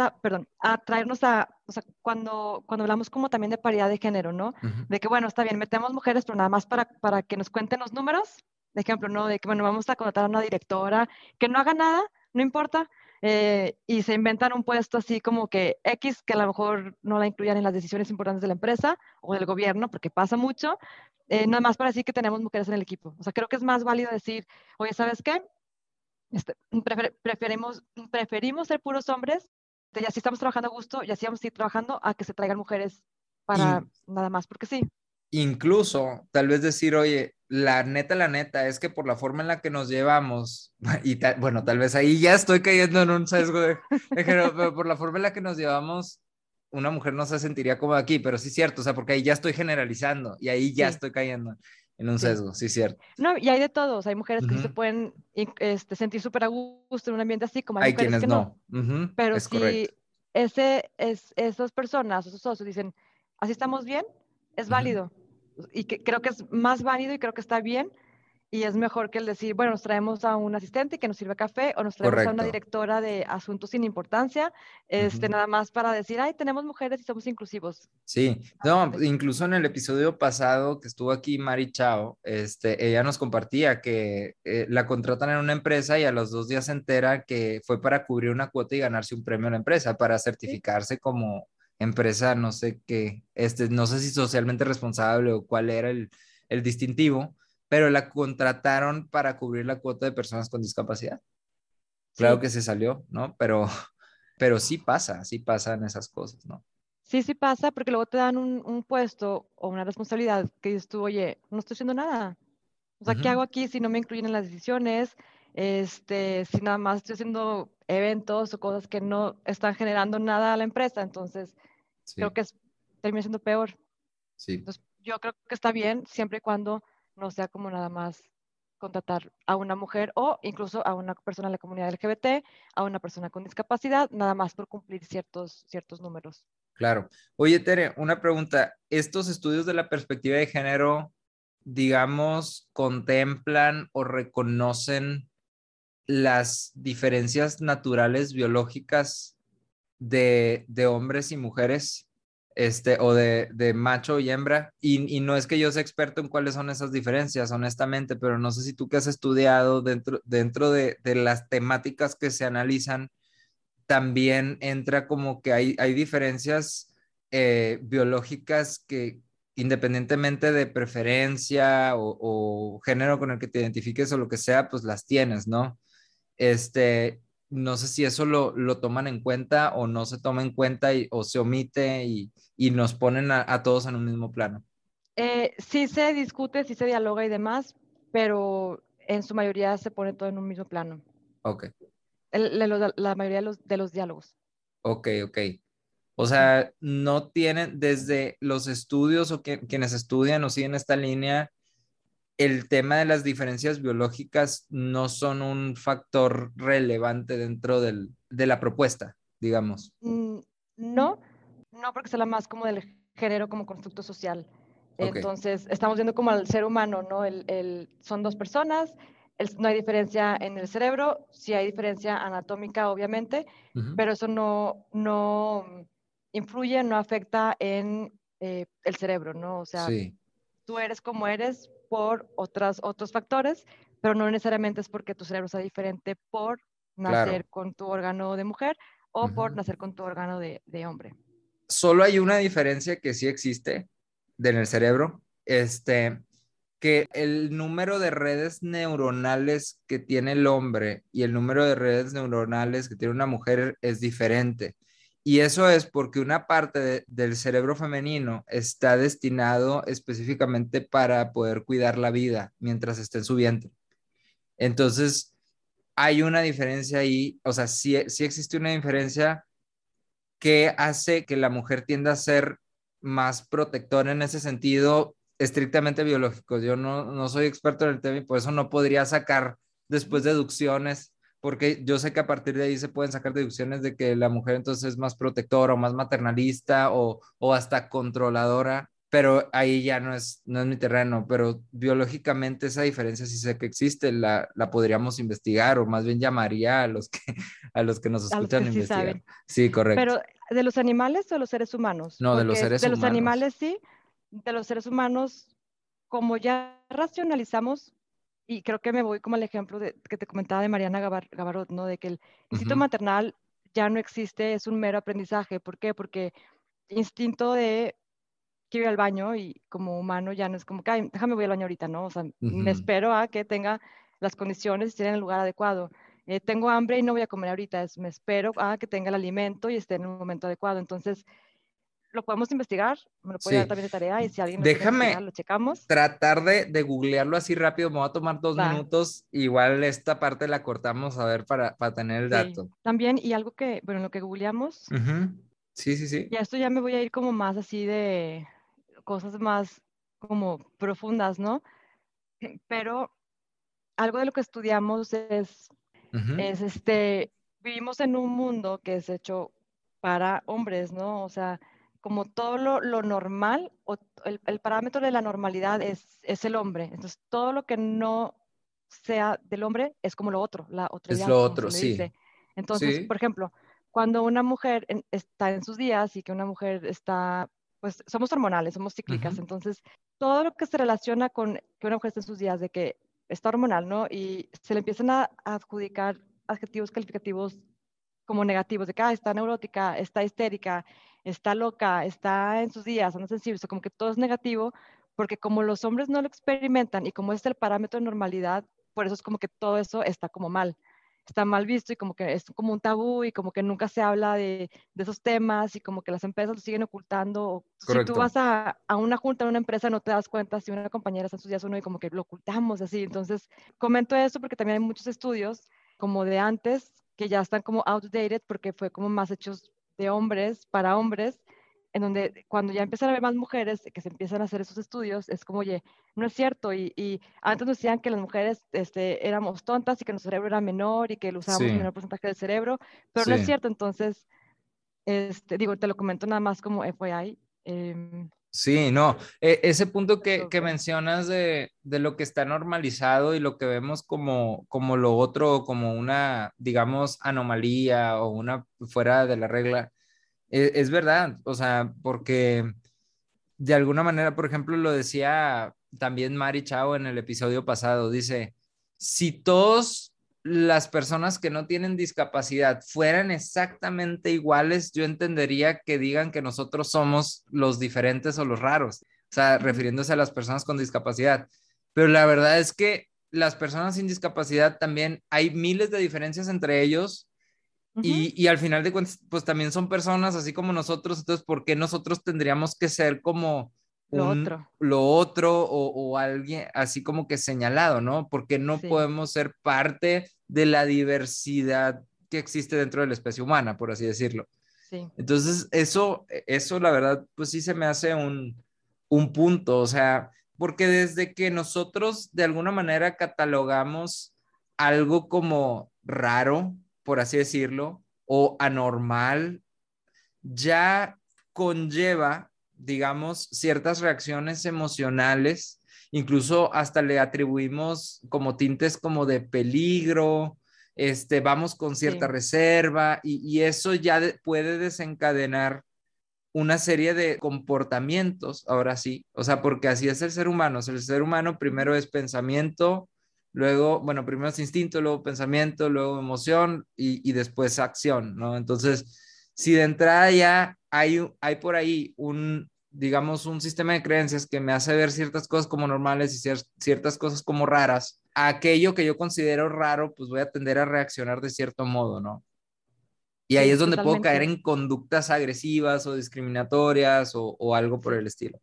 a, perdón, a traernos a, o sea, cuando, cuando hablamos como también de paridad de género, ¿no? De que, bueno, está bien, metemos mujeres, pero nada más para, para que nos cuenten los números de ejemplo, ¿no? De que, bueno, vamos a contratar a una directora que no haga nada, no importa, eh, y se inventan un puesto así como que X, que a lo mejor no la incluyan en las decisiones importantes de la empresa o del gobierno, porque pasa mucho, eh, nada más para decir que tenemos mujeres en el equipo. O sea, creo que es más válido decir, oye, ¿sabes qué? Este, preferimos, preferimos ser puros hombres, y así estamos trabajando a gusto y así vamos a ir trabajando a que se traigan mujeres para nada más, porque sí. Incluso, tal vez decir, oye, la neta, la neta, es que por la forma en la que nos llevamos, y bueno, tal vez ahí ya estoy cayendo en un sesgo de, pero por la forma en la que nos llevamos, una mujer no se sentiría como aquí, pero sí es cierto, o sea, porque ahí ya estoy generalizando y ahí ya estoy cayendo en un sesgo, sí es cierto. No, y hay de todos, hay mujeres que se pueden este, sentir súper a gusto en un ambiente así, como hay, quienes que no. Pero si ese, es, esas personas, esos socios dicen, así estamos bien, es válido y que creo que es más válido y creo que está bien y es mejor que el decir, bueno, nos traemos a un asistente que nos sirve café o nos traemos a una directora de asuntos sin importancia, este, nada más para decir, ay, tenemos mujeres y somos inclusivos. Sí, no, incluso en el episodio pasado que estuvo aquí Mari Chao, este, ella nos compartía que eh, la contratan en una empresa y a los dos días se entera que fue para cubrir una cuota y ganarse un premio a la empresa, para certificarse como empresa, no sé qué, este, no sé si socialmente responsable o cuál era el, distintivo, pero la contrataron para cubrir la cuota de personas con discapacidad. Claro que se salió, ¿no? Pero, pero sí pasa, sí pasan esas cosas, ¿no? Sí, sí pasa, porque luego te dan un, puesto o una responsabilidad que dices tú, oye, no estoy haciendo nada. O sea, ¿qué hago aquí si no me incluyen en las decisiones? Este, si nada más estoy haciendo eventos o cosas que no están generando nada a la empresa. Entonces, creo que es, termina siendo peor. Sí. Entonces, yo creo que está bien siempre y cuando no sea como nada más contratar a una mujer o incluso a una persona de la comunidad LGBT, a una persona con discapacidad, nada más por cumplir ciertos, ciertos números. Claro. Oye, Tere, una pregunta. ¿Estos estudios de la perspectiva de género, digamos, contemplan o reconocen las diferencias naturales biológicas de, hombres y mujeres este, o de, de macho y hembra. Y, y, no es que yo sea experto en cuáles son esas diferencias, honestamente, pero no sé si tú que has estudiado dentro, dentro de, de las temáticas que se analizan, también entra como que hay, hay diferencias eh, biológicas que independientemente de preferencia o, o, género con el que te identifiques o lo que sea, pues las tienes, ¿no? Este, no sé si eso lo, lo toman en cuenta o no se toma en cuenta y, o se omite y, y nos ponen a, a, todos en un mismo plano. Eh, sí se discute, sí se dialoga y demás, pero en su mayoría se pone todo en un mismo plano. Ok. El, la, la, mayoría de los, de los diálogos. Ok, ok. O sea, no tienen desde los estudios o que, quienes estudian o siguen esta línea, el tema de las diferencias biológicas no son un factor relevante dentro del, de la propuesta, digamos. Mm, no, no porque se habla más como del género como constructo social. Okay. Entonces, estamos viendo como al ser humano, ¿no? El, el, son dos personas, el, no hay diferencia en el cerebro, sí hay diferencia anatómica, obviamente, uh -huh. pero eso no, no influye, no afecta en eh, el cerebro, ¿no? O sea, sí. tú eres como eres por otras, otros factores, pero no necesariamente es porque tu cerebro sea diferente por nacer claro. con tu órgano de mujer o uh -huh. por nacer con tu órgano de, de, hombre. Solo hay una diferencia que sí existe en el cerebro, este, que el número de redes neuronales que tiene el hombre y el número de redes neuronales que tiene una mujer es diferente. Y eso es porque una parte de, del cerebro femenino está destinado específicamente para poder cuidar la vida mientras esté en su vientre. Entonces, hay una diferencia ahí, o sea, sí, sí existe una diferencia que hace que la mujer tienda a ser más protectora en ese sentido estrictamente biológico. Yo no, no soy experto en el tema y por eso no podría sacar después deducciones porque yo sé que a partir de ahí se pueden sacar deducciones de que la mujer entonces es más protectora o más maternalista o, o hasta controladora, pero ahí ya no es, no es mi terreno, pero biológicamente esa diferencia sí sé que existe, la, la podríamos investigar o más bien llamaría a los que, a los que nos escuchan que sí investigar. Saben. Sí, correcto. Pero ¿de los animales o de los seres humanos? No, de los seres de humanos. De los animales sí, de los seres humanos, como ya racionalizamos y creo que me voy como al ejemplo de, que te comentaba de Mariana Gabar, Gabarot, ¿no? De que el instinto uh -huh. maternal ya no existe, es un mero aprendizaje. ¿Por qué? Porque instinto de quiero ir al baño y como humano ya no es como que, Ay, déjame voy al baño ahorita, ¿no? O sea, uh -huh. me espero a que tenga las condiciones y esté en el lugar adecuado. Eh, tengo hambre y no voy a comer ahorita, es, me espero a que tenga el alimento y esté en un momento adecuado. Entonces, lo podemos investigar, me lo puede sí. dar también de tarea y si alguien Déjame lo checamos. tratar de, de, googlearlo así rápido, me va a tomar dos Va. minutos, igual esta parte la cortamos a ver para, para tener el dato. Sí. También, y algo que, bueno, lo que googleamos, uh -huh. sí, sí, sí. Y esto ya me voy a ir como más así de cosas más como profundas, ¿no? Pero algo de lo que estudiamos es, uh -huh. es este, vivimos en un mundo que es hecho para hombres, ¿no? O sea, como todo lo, lo normal, o el, el, parámetro de la normalidad es, es, el hombre. Entonces, todo lo que no sea del hombre es como lo otro, la otra. Es lo otro, sí. Dice. Entonces, sí. por ejemplo, cuando una mujer en, está en sus días y que una mujer está, pues somos hormonales, somos cíclicas, uh -huh. entonces todo lo que se relaciona con que una mujer está en sus días, de que está hormonal, ¿no? Y se le empiezan a, a adjudicar adjetivos calificativos como negativos, de que ah, está neurótica, está histérica, está loca, está en sus días, anda sensible, o sea, como que todo es negativo, porque como los hombres no lo experimentan y como es el parámetro de normalidad, por eso es como que todo eso está como mal, está mal visto y como que es como un tabú y como que nunca se habla de, de esos temas y como que las empresas lo siguen ocultando. Correcto. Si tú vas a, a, una junta en una empresa no te das cuenta si una compañera está en sus días o no y como que lo ocultamos así. Entonces, comento esto porque también hay muchos estudios como de antes que ya están como outdated porque fue como más hechos de hombres para hombres, en donde cuando ya empiezan a haber más mujeres que se empiezan a hacer esos estudios, es como, oye, no es cierto. Y, y antes nos decían que las mujeres este, éramos tontas y que nuestro cerebro era menor y que lo usábamos sí. menor porcentaje del cerebro, pero sí. no es cierto. Entonces, este, digo, te lo comento nada más como FYI. Eh, Sí, no, e ese punto que, que mencionas de, de, lo que está normalizado y lo que vemos como, como lo otro, como una, digamos, anomalía o una fuera de la regla, e, es, verdad, o sea, porque de alguna manera, por ejemplo, lo decía también Mari Chao en el episodio pasado, dice, si todos las personas que no tienen discapacidad fueran exactamente iguales, yo entendería que digan que nosotros somos los diferentes o los raros, o sea, refiriéndose a las personas con discapacidad. Pero la verdad es que las personas sin discapacidad también hay miles de diferencias entre ellos y, y, al final de cuentas, pues también son personas así como nosotros, entonces, ¿por qué nosotros tendríamos que ser como lo otro, lo otro o, o, alguien así como que señalado, ¿no? Porque no podemos ser parte de la diversidad que existe dentro de la especie humana, por así decirlo. Sí. Entonces, eso, eso la verdad, pues sí se me hace un, un punto, o sea, porque desde que nosotros de alguna manera catalogamos algo como raro, por así decirlo, o anormal, ya conlleva, digamos, ciertas reacciones emocionales, incluso hasta le atribuimos como tintes como de peligro, este, vamos con cierta reserva y, eso ya puede desencadenar una serie de comportamientos, ahora sí, o sea, porque así es el ser humano, el ser humano primero es pensamiento, luego, bueno, primero es instinto, luego pensamiento, luego emoción y, después acción, ¿no? Entonces, si de entrada ya hay, hay por ahí un, digamos, un sistema de creencias que me hace ver ciertas cosas como normales y ciertas cosas como raras, aquello que yo considero raro, pues voy a tender a reaccionar de cierto modo, ¿no? Y ahí es donde puedo caer en conductas agresivas o discriminatorias o, algo por el estilo.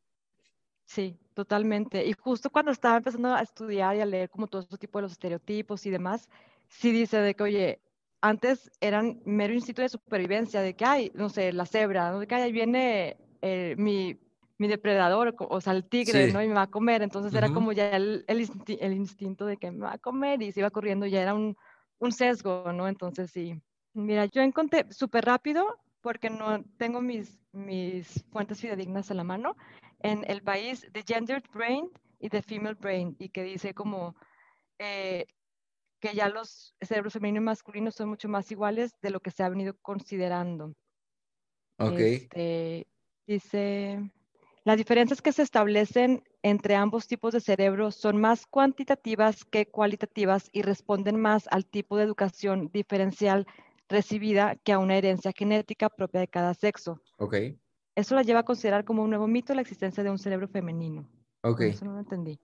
Sí, totalmente. Y justo cuando estaba empezando a estudiar y a leer como todo este tipo de los estereotipos y demás, sí dice de que, oye, antes eran mero instinto de supervivencia, de que, hay, no sé, la cebra, ¿no? de que ahí viene eh, mi, mi, depredador, o sea, el tigre, ¿no? Y me va a comer. Entonces era como ya el, el, instinto de que me va a comer y se iba corriendo, ya era un, un sesgo, ¿no? Entonces sí. Mira, yo encontré súper rápido, porque no tengo mis, mis fuentes fidedignas a la mano, en el país The Gendered Brain y The Female Brain, y que dice como eh, que ya los cerebros femeninos y masculinos son mucho más iguales de lo que se ha venido considerando. Ok. Este, dice, las diferencias que se establecen entre ambos tipos de cerebro son más cuantitativas que cualitativas y responden más al tipo de educación diferencial recibida que a una herencia genética propia de cada sexo. Ok. Eso la lleva a considerar como un nuevo mito la existencia de un cerebro femenino. Ok. Eso no lo entendí.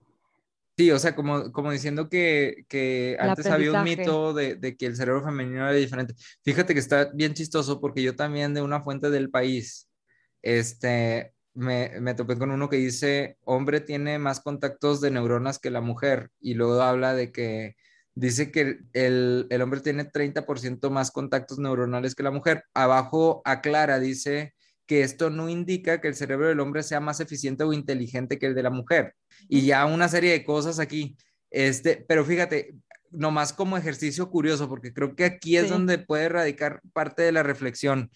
Sí, o sea, como, como diciendo que, que antes había un mito de, de, que el cerebro femenino era diferente. Fíjate que está bien chistoso porque yo también de una fuente del país, este, me, me topé con uno que dice, hombre tiene más contactos de neuronas que la mujer y luego habla de que dice que el, el hombre tiene 30% más contactos neuronales que la mujer. Abajo aclara, dice que esto no indica que el cerebro del hombre sea más eficiente o inteligente que el de la mujer. Y ya una serie de cosas aquí. Este, pero fíjate, nomás como ejercicio curioso, porque creo que aquí es donde puede radicar parte de la reflexión.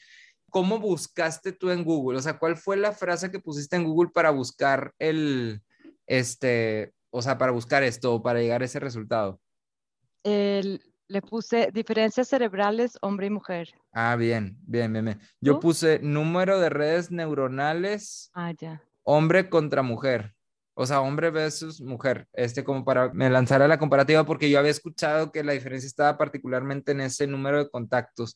¿Cómo buscaste tú en Google? O sea, ¿cuál fue la frase que pusiste en Google para buscar el, este, o sea, para buscar esto, para llegar a ese resultado? le puse diferencias cerebrales hombre y mujer. Ah, bien, bien, bien, Yo puse número de redes neuronales. Ah, ya. Hombre contra mujer. O sea, hombre versus mujer. Este como para me lanzar a la comparativa porque yo había escuchado que la diferencia estaba particularmente en ese número de contactos.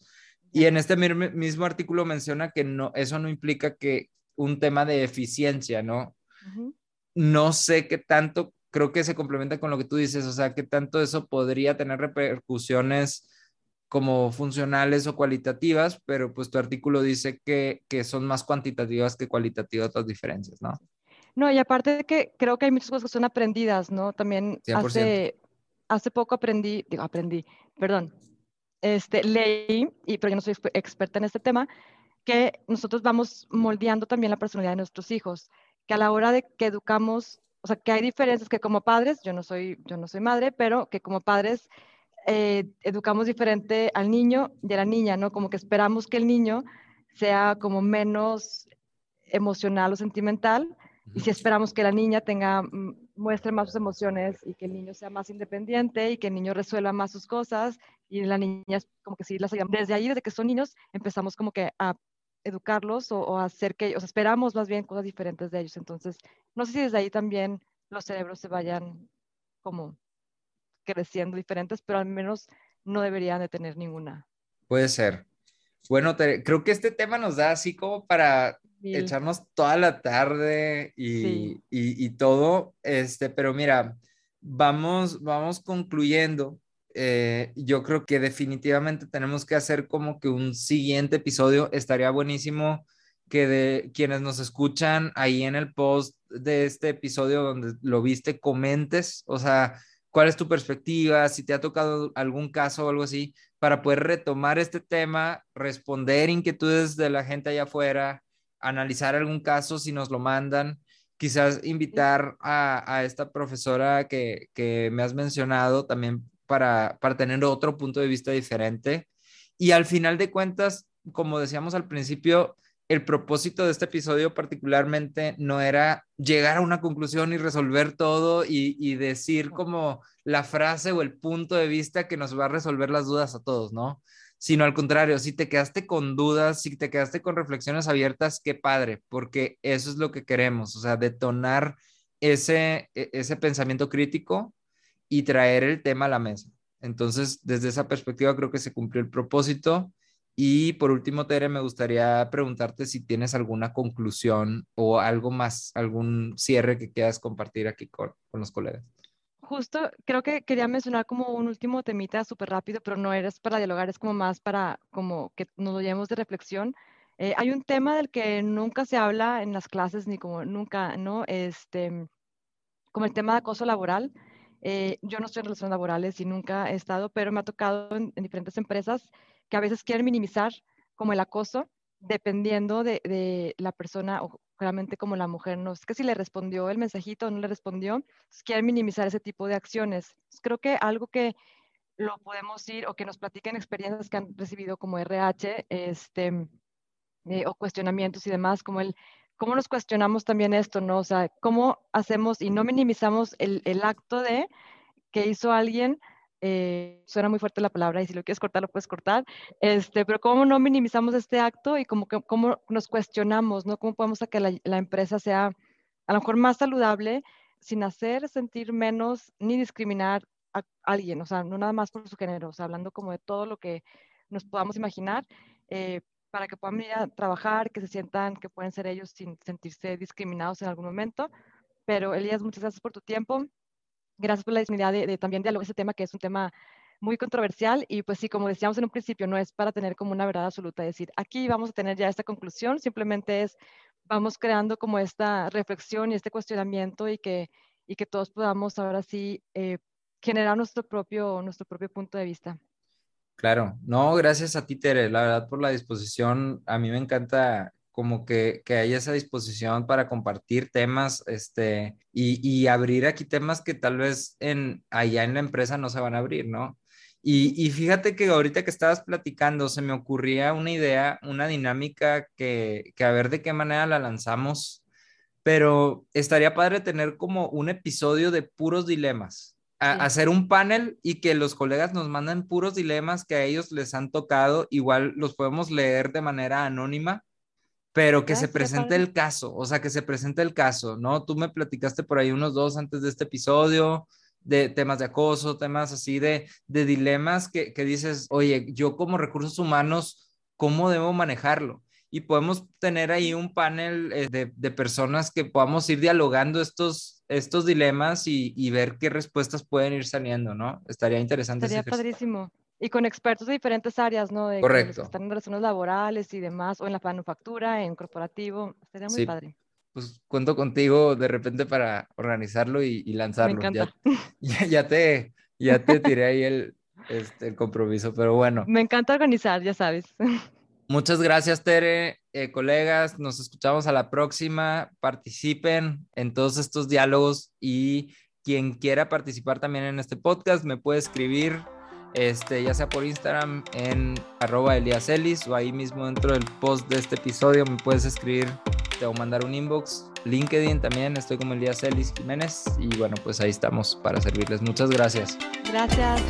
Y en este mismo artículo menciona que no, eso no implica que un tema de eficiencia, ¿no? No sé qué tanto creo que se complementa con lo que tú dices, o sea, que tanto eso podría tener repercusiones como funcionales o cualitativas, pero pues tu artículo dice que, que son más cuantitativas que cualitativas las diferencias, ¿no? No, y aparte de que creo que hay muchas cosas que son aprendidas, ¿no? También hace, hace poco aprendí, digo, aprendí, perdón, este, leí, y, pero yo no soy experta en este tema, que nosotros vamos moldeando también la personalidad de nuestros hijos, que a la hora de que educamos o sea, que hay diferencias que como padres, yo no soy, yo no soy madre, pero que como padres eh, educamos diferente al niño y a la niña, ¿no? Como que esperamos que el niño sea como menos emocional o sentimental y si esperamos que la niña tenga, mm, muestre más sus emociones y que el niño sea más independiente y que el niño resuelva más sus cosas y la niña como que sí las Desde ahí, desde que son niños, empezamos como que a educarlos o, hacer que, o sea, esperamos más bien cosas diferentes de ellos. Entonces, no sé si desde ahí también los cerebros se vayan como creciendo diferentes, pero al menos no deberían de tener ninguna. Puede ser. Bueno, creo que este tema nos da así como para echarnos toda la tarde y, y, todo, este, pero mira, vamos, vamos concluyendo. Eh, yo creo que definitivamente tenemos que hacer como que un siguiente episodio. Estaría buenísimo que de quienes nos escuchan ahí en el post de este episodio donde lo viste, comentes, o sea, cuál es tu perspectiva, si te ha tocado algún caso o algo así, para poder retomar este tema, responder inquietudes de la gente allá afuera, analizar algún caso si nos lo mandan, quizás invitar a, esta profesora que, que, me has mencionado también para, para tener otro punto de vista diferente. Y al final de cuentas, como decíamos al principio, el propósito de este episodio particularmente no era llegar a una conclusión y resolver todo y, decir como la frase o el punto de vista que nos va a resolver las dudas a todos, ¿no? Sino al contrario, si te quedaste con dudas, si te quedaste con reflexiones abiertas, qué padre, porque eso es lo que queremos, o sea, detonar ese, e, ese pensamiento crítico y traer el tema a la mesa. Entonces, desde esa perspectiva creo que se cumplió el propósito y por último, Tere, me gustaría preguntarte si tienes alguna conclusión o algo más, algún cierre que quieras compartir aquí con, los colegas. Justo, creo que quería mencionar como un último temita súper rápido, pero no eres para dialogar, es como más para como que nos lo llevemos de reflexión. Eh, hay un tema del que nunca se habla en las clases, ni como nunca, ¿no? Este, como el tema de acoso laboral. Eh, yo no estoy en relaciones laborales y nunca he estado, pero me ha tocado en diferentes empresas que a veces quieren minimizar como el acoso, dependiendo de, la persona o realmente como la mujer, no es que si le respondió el mensajito o no le respondió, quieren minimizar ese tipo de acciones. creo que algo que lo podemos ir o que nos platiquen experiencias que han recibido como RH este, eh, o cuestionamientos y demás, como el cómo nos cuestionamos también esto, ¿no? O sea, cómo hacemos y no minimizamos el, el acto de que hizo alguien eh, suena muy fuerte la palabra y si lo quieres cortar, lo puedes cortar, este, pero cómo no minimizamos este acto y cómo, cómo nos cuestionamos, ¿no? ¿Cómo podemos hacer que la, empresa sea a lo mejor más saludable sin hacer sentir menos ni discriminar a alguien, o sea, no nada más por su género, o sea, hablando como de todo lo que nos podamos imaginar, eh, para que puedan venir a trabajar, que se sientan que pueden ser ellos sin sentirse discriminados en algún momento. Pero Elías, muchas gracias por tu tiempo gracias por la disponibilidad de, también dialogar ese tema, que es un tema muy controversial y pues sí, como decíamos en un principio, no es para tener como una verdad absoluta, decir, aquí vamos a tener ya esta conclusión, simplemente es, vamos creando como esta reflexión y este cuestionamiento y que, y que todos podamos ahora sí eh, generar nuestro propio, nuestro propio punto de vista. Claro, no, gracias a ti, Tere, la verdad por la disposición, a mí me encanta como que, que haya esa disposición para compartir temas este, y, y, abrir aquí temas que tal vez en, allá en la empresa no se van a abrir, ¿no? Y, y, fíjate que ahorita que estabas platicando, se me ocurría una idea, una dinámica que, que a ver de qué manera la lanzamos, pero estaría padre tener como un episodio de puros dilemas. hacer un panel y que los colegas nos manden puros dilemas que a ellos les han tocado, igual los podemos leer de manera anónima pero que se presente el caso, o sea, que se presente el caso, ¿no? Tú me platicaste por ahí unos dos antes de este episodio de temas de acoso, temas así de, de dilemas que, que dices, oye, yo como recursos humanos, ¿cómo debo manejarlo? Y podemos tener ahí un panel eh, de, de, personas que podamos ir dialogando estos, estos dilemas y, y, ver qué respuestas pueden ir saliendo, ¿no? Estaría interesante. Estaría padrísimo. Y con expertos de diferentes áreas, ¿no? De Correcto. Que están en relaciones laborales y demás, o en la manufactura, en corporativo. Sería muy padre. Pues cuento contigo de repente para organizarlo y, lanzarlo. Me encanta. Ya, ya, te, ya te tiré ahí el, este, el compromiso, pero bueno. Me encanta organizar, ya sabes. Muchas gracias, Tere. Eh, colegas, nos escuchamos a la próxima. Participen en todos estos diálogos y quien quiera participar también en este podcast me puede escribir este, ya sea por Instagram en arroba eliaselis o ahí mismo dentro del post de este episodio me puedes escribir, a mandar un inbox, LinkedIn también, estoy como Elías Jiménez y bueno, pues ahí estamos para servirles. Muchas gracias. Gracias.